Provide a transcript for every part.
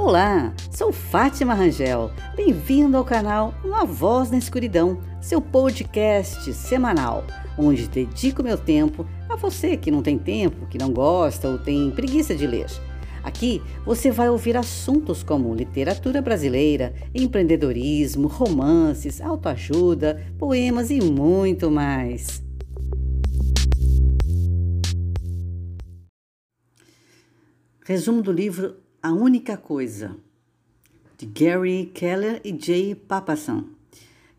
Olá, sou Fátima Rangel. Bem-vindo ao canal Uma Voz na Escuridão, seu podcast semanal, onde dedico meu tempo a você que não tem tempo, que não gosta ou tem preguiça de ler. Aqui você vai ouvir assuntos como literatura brasileira, empreendedorismo, romances, autoajuda, poemas e muito mais. Resumo do livro A Única Coisa, de Gary Keller e Jay Papasan.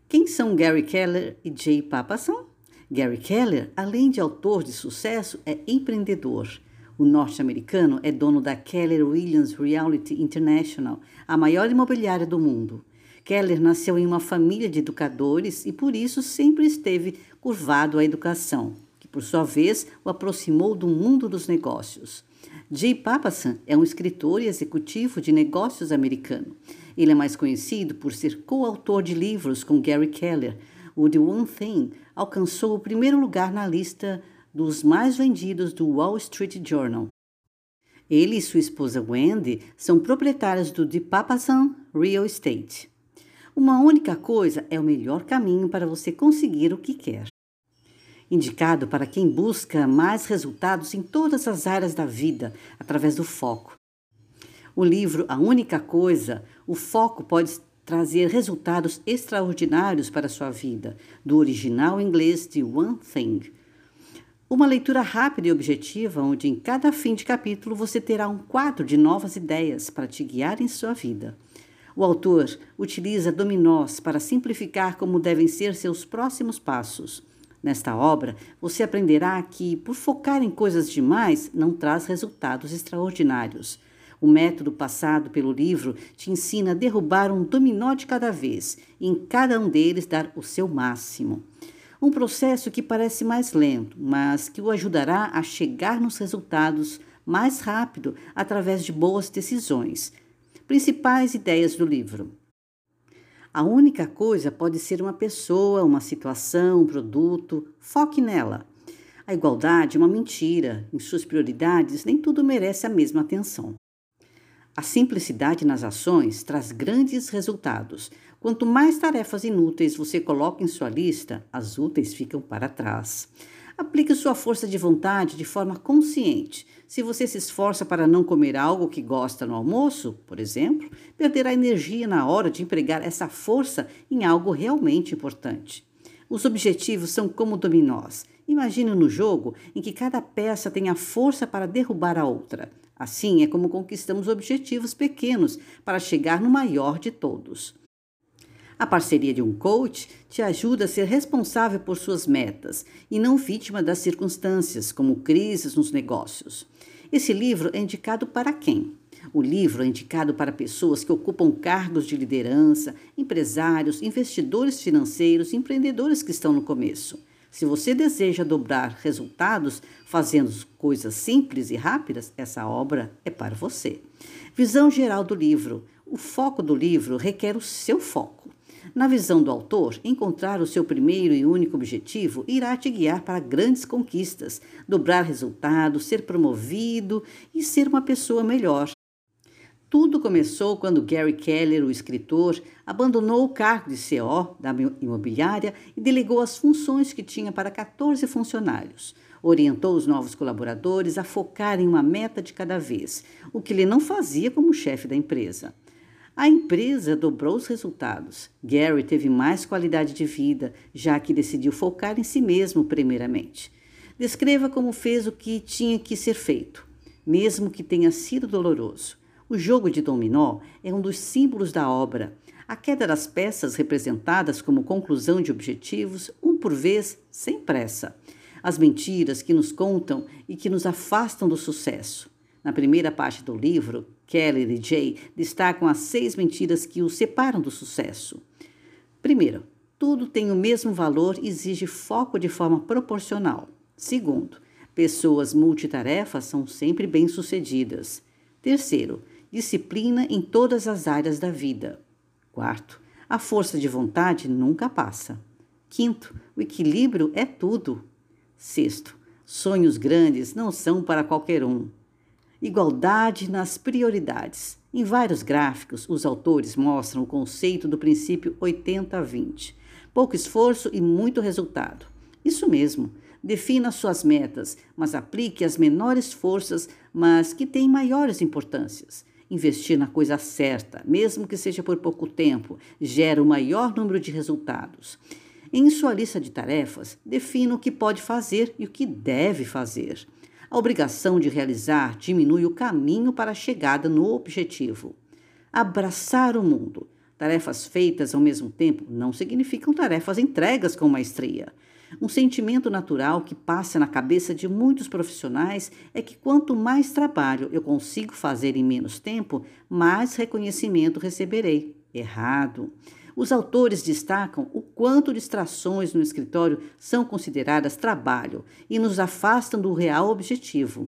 Quem são Gary Keller e Jay Papasan? Gary Keller, além de autor de sucesso, é empreendedor. O norte-americano é dono da Keller Williams Realty International, a maior imobiliária do mundo. Keller nasceu em uma família de educadores e por isso sempre esteve curvado à educação, que por sua vez o aproximou do mundo dos negócios. Jay Papasan é um escritor e executivo de negócios americano. Ele é mais conhecido por ser coautor de livros com Gary Keller. O The One Thing alcançou o primeiro lugar na lista dos mais vendidos do Wall Street Journal. Ele e sua esposa Wendy são proprietários do The Papasan Real Estate. Uma única coisa é o melhor caminho para você conseguir o que quer indicado para quem busca mais resultados em todas as áreas da vida através do foco. O livro A Única Coisa, o foco pode trazer resultados extraordinários para a sua vida, do original inglês de One Thing. Uma leitura rápida e objetiva, onde em cada fim de capítulo você terá um quadro de novas ideias para te guiar em sua vida. O autor utiliza dominós para simplificar como devem ser seus próximos passos. Nesta obra, você aprenderá que, por focar em coisas demais, não traz resultados extraordinários. O método passado pelo livro te ensina a derrubar um dominó de cada vez e em cada um deles dar o seu máximo. Um processo que parece mais lento, mas que o ajudará a chegar nos resultados mais rápido através de boas decisões. Principais ideias do livro. A única coisa pode ser uma pessoa, uma situação, um produto. Foque nela. A igualdade é uma mentira. Em suas prioridades, nem tudo merece a mesma atenção. A simplicidade nas ações traz grandes resultados. Quanto mais tarefas inúteis você coloca em sua lista, as úteis ficam para trás. Aplique sua força de vontade de forma consciente. Se você se esforça para não comer algo que gosta no almoço, por exemplo, perderá energia na hora de empregar essa força em algo realmente importante. Os objetivos são como dominós. Imagine no jogo em que cada peça tem a força para derrubar a outra. Assim é como conquistamos objetivos pequenos para chegar no maior de todos. A parceria de um coach te ajuda a ser responsável por suas metas e não vítima das circunstâncias, como crises nos negócios. Esse livro é indicado para quem? O livro é indicado para pessoas que ocupam cargos de liderança, empresários, investidores financeiros, empreendedores que estão no começo. Se você deseja dobrar resultados fazendo coisas simples e rápidas, essa obra é para você. Visão geral do livro. O foco do livro requer o seu foco. Na visão do autor, encontrar o seu primeiro e único objetivo irá te guiar para grandes conquistas, dobrar resultados, ser promovido e ser uma pessoa melhor. Tudo começou quando Gary Keller, o escritor, abandonou o cargo de CO da imobiliária e delegou as funções que tinha para 14 funcionários. Orientou os novos colaboradores a focar em uma meta de cada vez, o que ele não fazia como chefe da empresa. A empresa dobrou os resultados. Gary teve mais qualidade de vida, já que decidiu focar em si mesmo primeiramente. Descreva como fez o que tinha que ser feito, mesmo que tenha sido doloroso. O jogo de dominó é um dos símbolos da obra. A queda das peças representadas como conclusão de objetivos, um por vez, sem pressa. As mentiras que nos contam e que nos afastam do sucesso. Na primeira parte do livro, Kelly e Jay destacam as seis mentiras que o separam do sucesso. Primeiro, tudo tem o mesmo valor e exige foco de forma proporcional. Segundo, pessoas multitarefas são sempre bem-sucedidas. Terceiro, disciplina em todas as áreas da vida. Quarto, a força de vontade nunca passa. Quinto, o equilíbrio é tudo. Sexto, sonhos grandes não são para qualquer um. Igualdade nas prioridades. Em vários gráficos, os autores mostram o conceito do princípio 80-20. Pouco esforço e muito resultado. Isso mesmo. Defina suas metas, mas aplique as menores forças, mas que têm maiores importâncias. Investir na coisa certa, mesmo que seja por pouco tempo, gera o maior número de resultados. Em sua lista de tarefas, defina o que pode fazer e o que deve fazer. A obrigação de realizar diminui o caminho para a chegada no objetivo. Abraçar o mundo. Tarefas feitas ao mesmo tempo não significam tarefas entregas com maestria. Um sentimento natural que passa na cabeça de muitos profissionais é que quanto mais trabalho eu consigo fazer em menos tempo, mais reconhecimento receberei. Errado. Os autores destacam o quanto distrações no escritório são consideradas trabalho e nos afastam do real objetivo.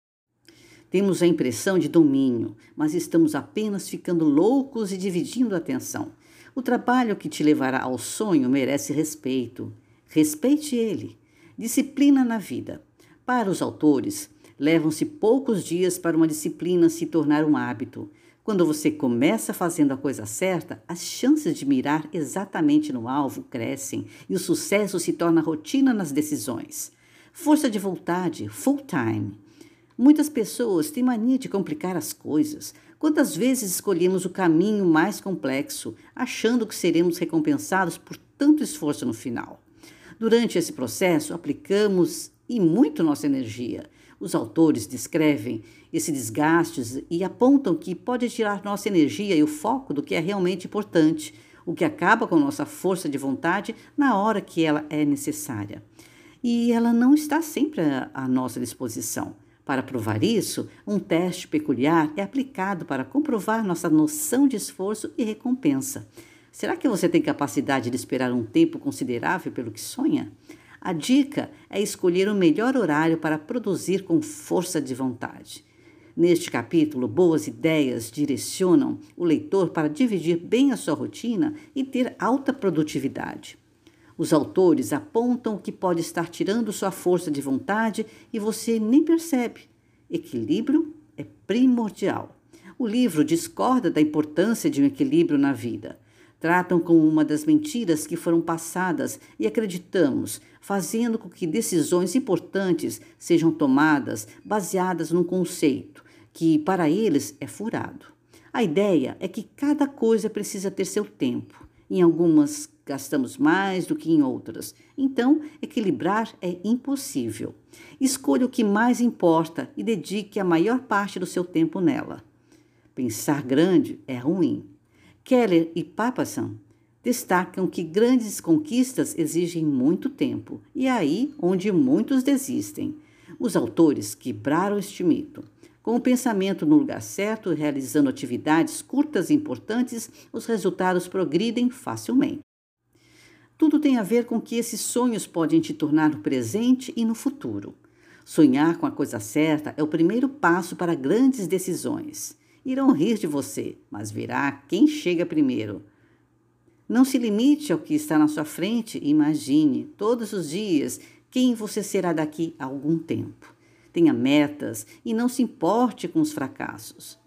Temos a impressão de domínio, mas estamos apenas ficando loucos e dividindo a atenção. O trabalho que te levará ao sonho merece respeito. Respeite ele. Disciplina na vida. Para os autores, levam-se poucos dias para uma disciplina se tornar um hábito. Quando você começa fazendo a coisa certa, as chances de mirar exatamente no alvo crescem e o sucesso se torna rotina nas decisões. Força de vontade, full time. Muitas pessoas têm mania de complicar as coisas. Quantas vezes escolhemos o caminho mais complexo, achando que seremos recompensados por tanto esforço no final? Durante esse processo, aplicamos e muito nossa energia. Os autores descrevem esse desgaste e apontam que pode tirar nossa energia e o foco do que é realmente importante, o que acaba com nossa força de vontade na hora que ela é necessária. E ela não está sempre à nossa disposição. Para provar isso, um teste peculiar é aplicado para comprovar nossa noção de esforço e recompensa. Será que você tem capacidade de esperar um tempo considerável pelo que sonha? A dica é escolher o melhor horário para produzir com força de vontade. Neste capítulo, boas ideias direcionam o leitor para dividir bem a sua rotina e ter alta produtividade. Os autores apontam o que pode estar tirando sua força de vontade e você nem percebe. Equilíbrio é primordial. O livro discorda da importância de um equilíbrio na vida. Tratam como uma das mentiras que foram passadas e acreditamos, fazendo com que decisões importantes sejam tomadas baseadas num conceito que, para eles, é furado. A ideia é que cada coisa precisa ter seu tempo. Em algumas gastamos mais do que em outras. Então, equilibrar é impossível. Escolha o que mais importa e dedique a maior parte do seu tempo nela. Pensar grande é ruim Keller e Papasan destacam que grandes conquistas exigem muito tempo, e é aí onde muitos desistem. Os autores quebraram este mito. Com o pensamento no lugar certo realizando atividades curtas e importantes, os resultados progridem facilmente. Tudo tem a ver com que esses sonhos podem te tornar no presente e no futuro. Sonhar com a coisa certa é o primeiro passo para grandes decisões. Irão rir de você, mas virá quem chega primeiro. Não se limite ao que está na sua frente e imagine todos os dias quem você será daqui a algum tempo. Tenha metas e não se importe com os fracassos.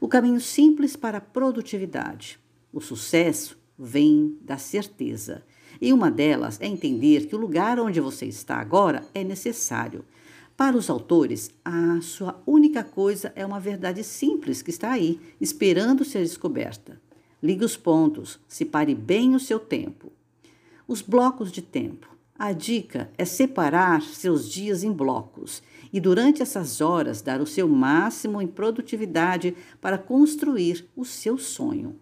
O caminho simples para a produtividade. O sucesso vem da certeza. E uma delas é entender que o lugar onde você está agora é necessário para os autores, a sua única coisa é uma verdade simples que está aí, esperando ser descoberta. Ligue os pontos, separe bem o seu tempo. Os blocos de tempo. A dica é separar seus dias em blocos e, durante essas horas, dar o seu máximo em produtividade para construir o seu sonho.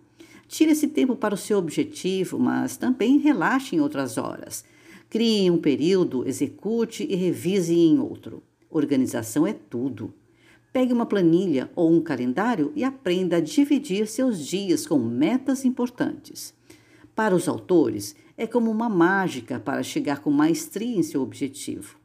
Tire esse tempo para o seu objetivo, mas também relaxe em outras horas. Crie um período, execute e revise em outro. Organização é tudo. Pegue uma planilha ou um calendário e aprenda a dividir seus dias com metas importantes. Para os autores, é como uma mágica para chegar com maestria em seu objetivo.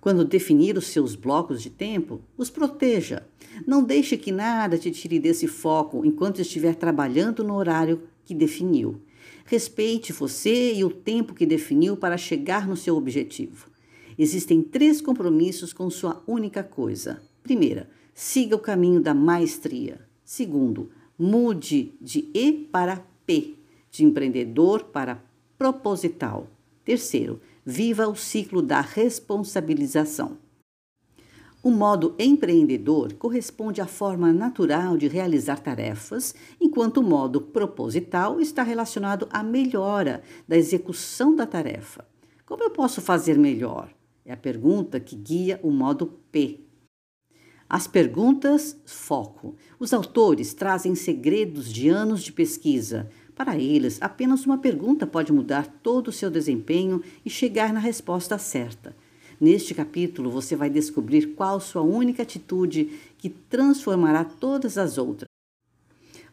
Quando definir os seus blocos de tempo, os proteja. Não deixe que nada te tire desse foco enquanto estiver trabalhando no horário que definiu. Respeite você e o tempo que definiu para chegar no seu objetivo. Existem três compromissos com sua única coisa. Primeira, siga o caminho da maestria. Segundo, mude de E para P, de empreendedor para proposital. Terceiro, viva o ciclo da responsabilização. O modo empreendedor corresponde à forma natural de realizar tarefas, enquanto o modo proposital está relacionado à melhora da execução da tarefa. Como eu posso fazer melhor? É a pergunta que guia o modo P. As perguntas foco. Os autores trazem segredos de anos de pesquisa. Para eles, apenas uma pergunta pode mudar todo o seu desempenho e chegar na resposta certa. Neste capítulo, você vai descobrir qual sua única atitude que transformará todas as outras.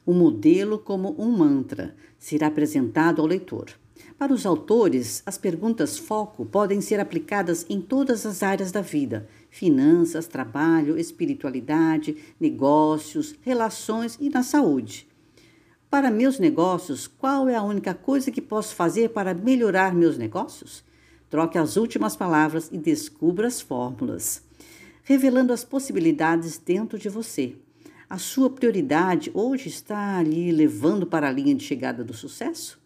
O modelo como um mantra será apresentado ao leitor. Para os autores, as perguntas foco podem ser aplicadas em todas as áreas da vida: finanças, trabalho, espiritualidade, negócios, relações e na saúde. Para meus negócios, qual é a única coisa que posso fazer para melhorar meus negócios? Troque as últimas palavras e descubra as fórmulas, revelando as possibilidades dentro de você. A sua prioridade hoje está ali levando para a linha de chegada do sucesso?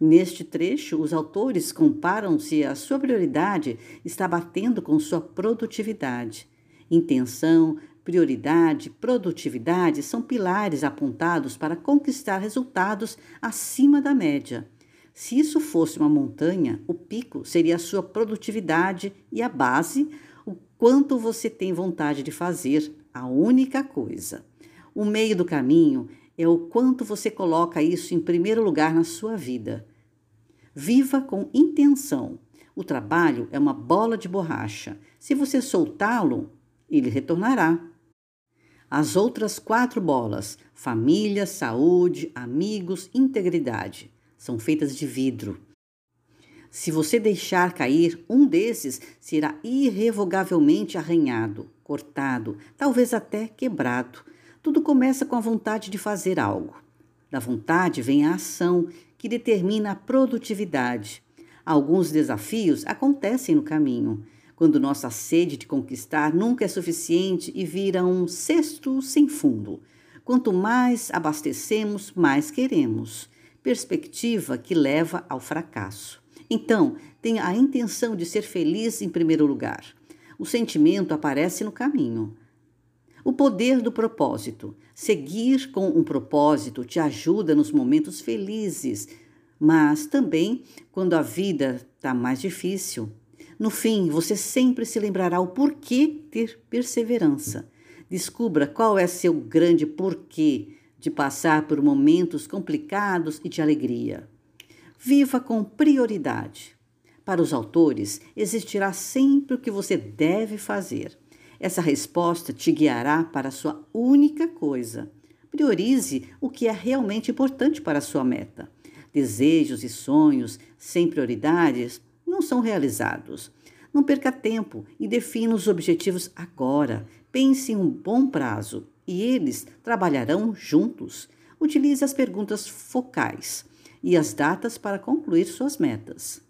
Neste trecho, os autores comparam se a sua prioridade está batendo com sua produtividade. Intenção, prioridade, produtividade são pilares apontados para conquistar resultados acima da média. Se isso fosse uma montanha, o pico seria a sua produtividade e a base, o quanto você tem vontade de fazer, a única coisa. O meio do caminho é o quanto você coloca isso em primeiro lugar na sua vida. Viva com intenção. O trabalho é uma bola de borracha. Se você soltá-lo, ele retornará. As outras quatro bolas, família, saúde, amigos, integridade são feitas de vidro. Se você deixar cair, um desses será irrevogavelmente arranhado, cortado, talvez até quebrado. Tudo começa com a vontade de fazer algo. Da vontade vem a ação, que determina a produtividade. Alguns desafios acontecem no caminho, quando nossa sede de conquistar nunca é suficiente e vira um cesto sem fundo. Quanto mais abastecemos, mais queremos perspectiva que leva ao fracasso. Então, tenha a intenção de ser feliz em primeiro lugar. O sentimento aparece no caminho. O poder do propósito. Seguir com um propósito te ajuda nos momentos felizes, mas também quando a vida está mais difícil. No fim, você sempre se lembrará o porquê ter perseverança. Descubra qual é seu grande porquê de passar por momentos complicados e de alegria. Viva com prioridade. Para os autores, existirá sempre o que você deve fazer. Essa resposta te guiará para a sua única coisa. Priorize o que é realmente importante para a sua meta. Desejos e sonhos sem prioridades não são realizados. Não perca tempo e defina os objetivos agora. Pense em um bom prazo e eles trabalharão juntos. Utilize as perguntas focais e as datas para concluir suas metas.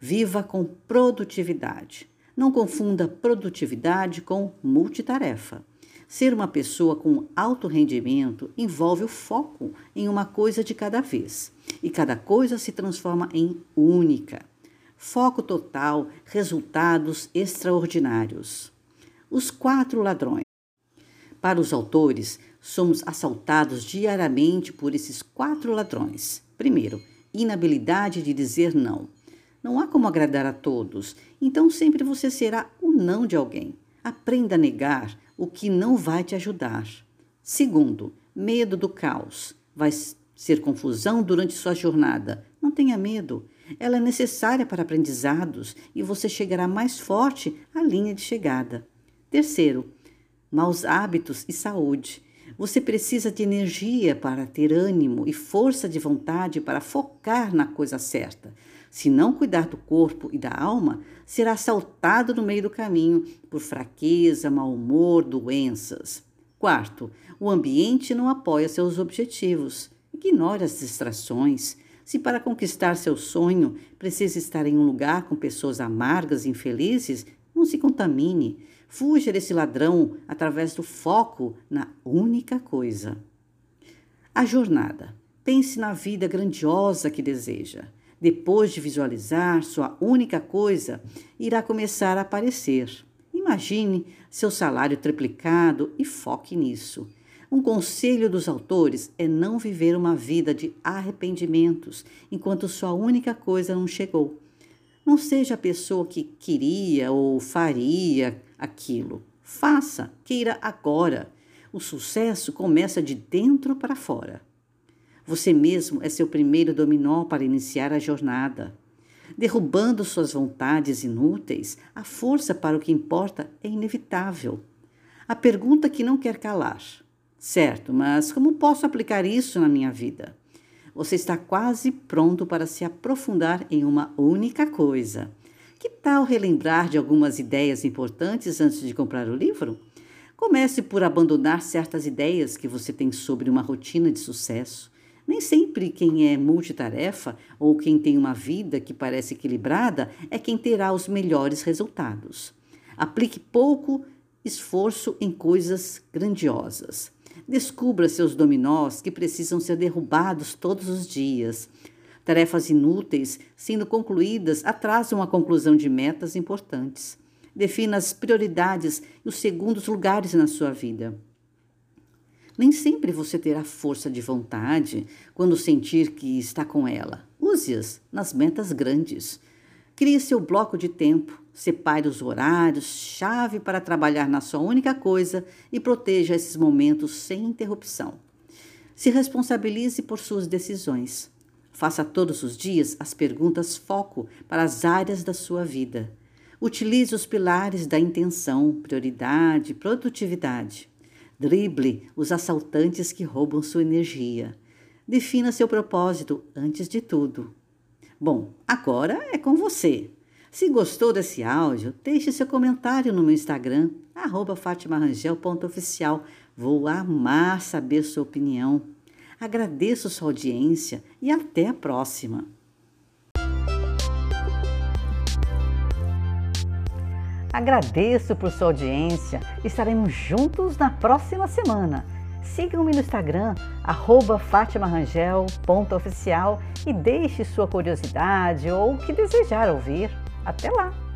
Viva com produtividade. Não confunda produtividade com multitarefa. Ser uma pessoa com alto rendimento envolve o foco em uma coisa de cada vez, e cada coisa se transforma em única. Foco total, resultados extraordinários. Os quatro ladrões. Para os autores, somos assaltados diariamente por esses quatro ladrões. Primeiro, inabilidade de dizer não. Não há como agradar a todos, então sempre você será o não de alguém. Aprenda a negar o que não vai te ajudar. Segundo, medo do caos. Vai ser confusão durante sua jornada. Não tenha medo. Ela é necessária para aprendizados e você chegará mais forte à linha de chegada. Terceiro, maus hábitos e saúde. Você precisa de energia para ter ânimo e força de vontade para focar na coisa certa. Se não cuidar do corpo e da alma, será assaltado no meio do caminho por fraqueza, mau humor, doenças. Quarto, o ambiente não apoia seus objetivos. Ignore as distrações. Se para conquistar seu sonho precisa estar em um lugar com pessoas amargas e infelizes, não se contamine. Fuja desse ladrão através do foco na única coisa. A jornada. Pense na vida grandiosa que deseja. Depois de visualizar sua única coisa, irá começar a aparecer. Imagine seu salário triplicado e foque nisso. Um conselho dos autores é não viver uma vida de arrependimentos enquanto sua única coisa não chegou. Não seja a pessoa que queria ou faria aquilo. Faça, queira agora. O sucesso começa de dentro para fora. Você mesmo é seu primeiro dominó para iniciar a jornada. Derrubando suas vontades inúteis, a força para o que importa é inevitável. A pergunta que não quer calar: certo, mas como posso aplicar isso na minha vida? você está quase pronto para se aprofundar em uma única coisa. Que tal relembrar de algumas ideias importantes antes de comprar o livro? Comece por abandonar certas ideias que você tem sobre uma rotina de sucesso. Nem sempre quem é multitarefa ou quem tem uma vida que parece equilibrada é quem terá os melhores resultados. Aplique pouco esforço em coisas grandiosas. Descubra seus dominós que precisam ser derrubados todos os dias. Tarefas inúteis, sendo concluídas, atrasam a conclusão de metas importantes. Defina as prioridades e os segundos lugares na sua vida. Nem sempre você terá força de vontade quando sentir que está com ela. Use-as nas metas grandes. Crie seu bloco de tempo, separe os horários, chave para trabalhar na sua única coisa e proteja esses momentos sem interrupção. Se responsabilize por suas decisões. Faça todos os dias as perguntas foco para as áreas da sua vida. Utilize os pilares da intenção, prioridade, produtividade. Drible os assaltantes que roubam sua energia. Defina seu propósito antes de tudo. Bom, agora é com você. Se gostou desse áudio, deixe seu comentário no meu Instagram, fatimarangel.oficial. Vou amar saber sua opinião. Agradeço sua audiência e até a próxima. Agradeço por sua audiência. Estaremos juntos na próxima semana. Sigam-me no Instagram, fatimarangel.oficial e deixe sua curiosidade ou o que desejar ouvir. Até lá!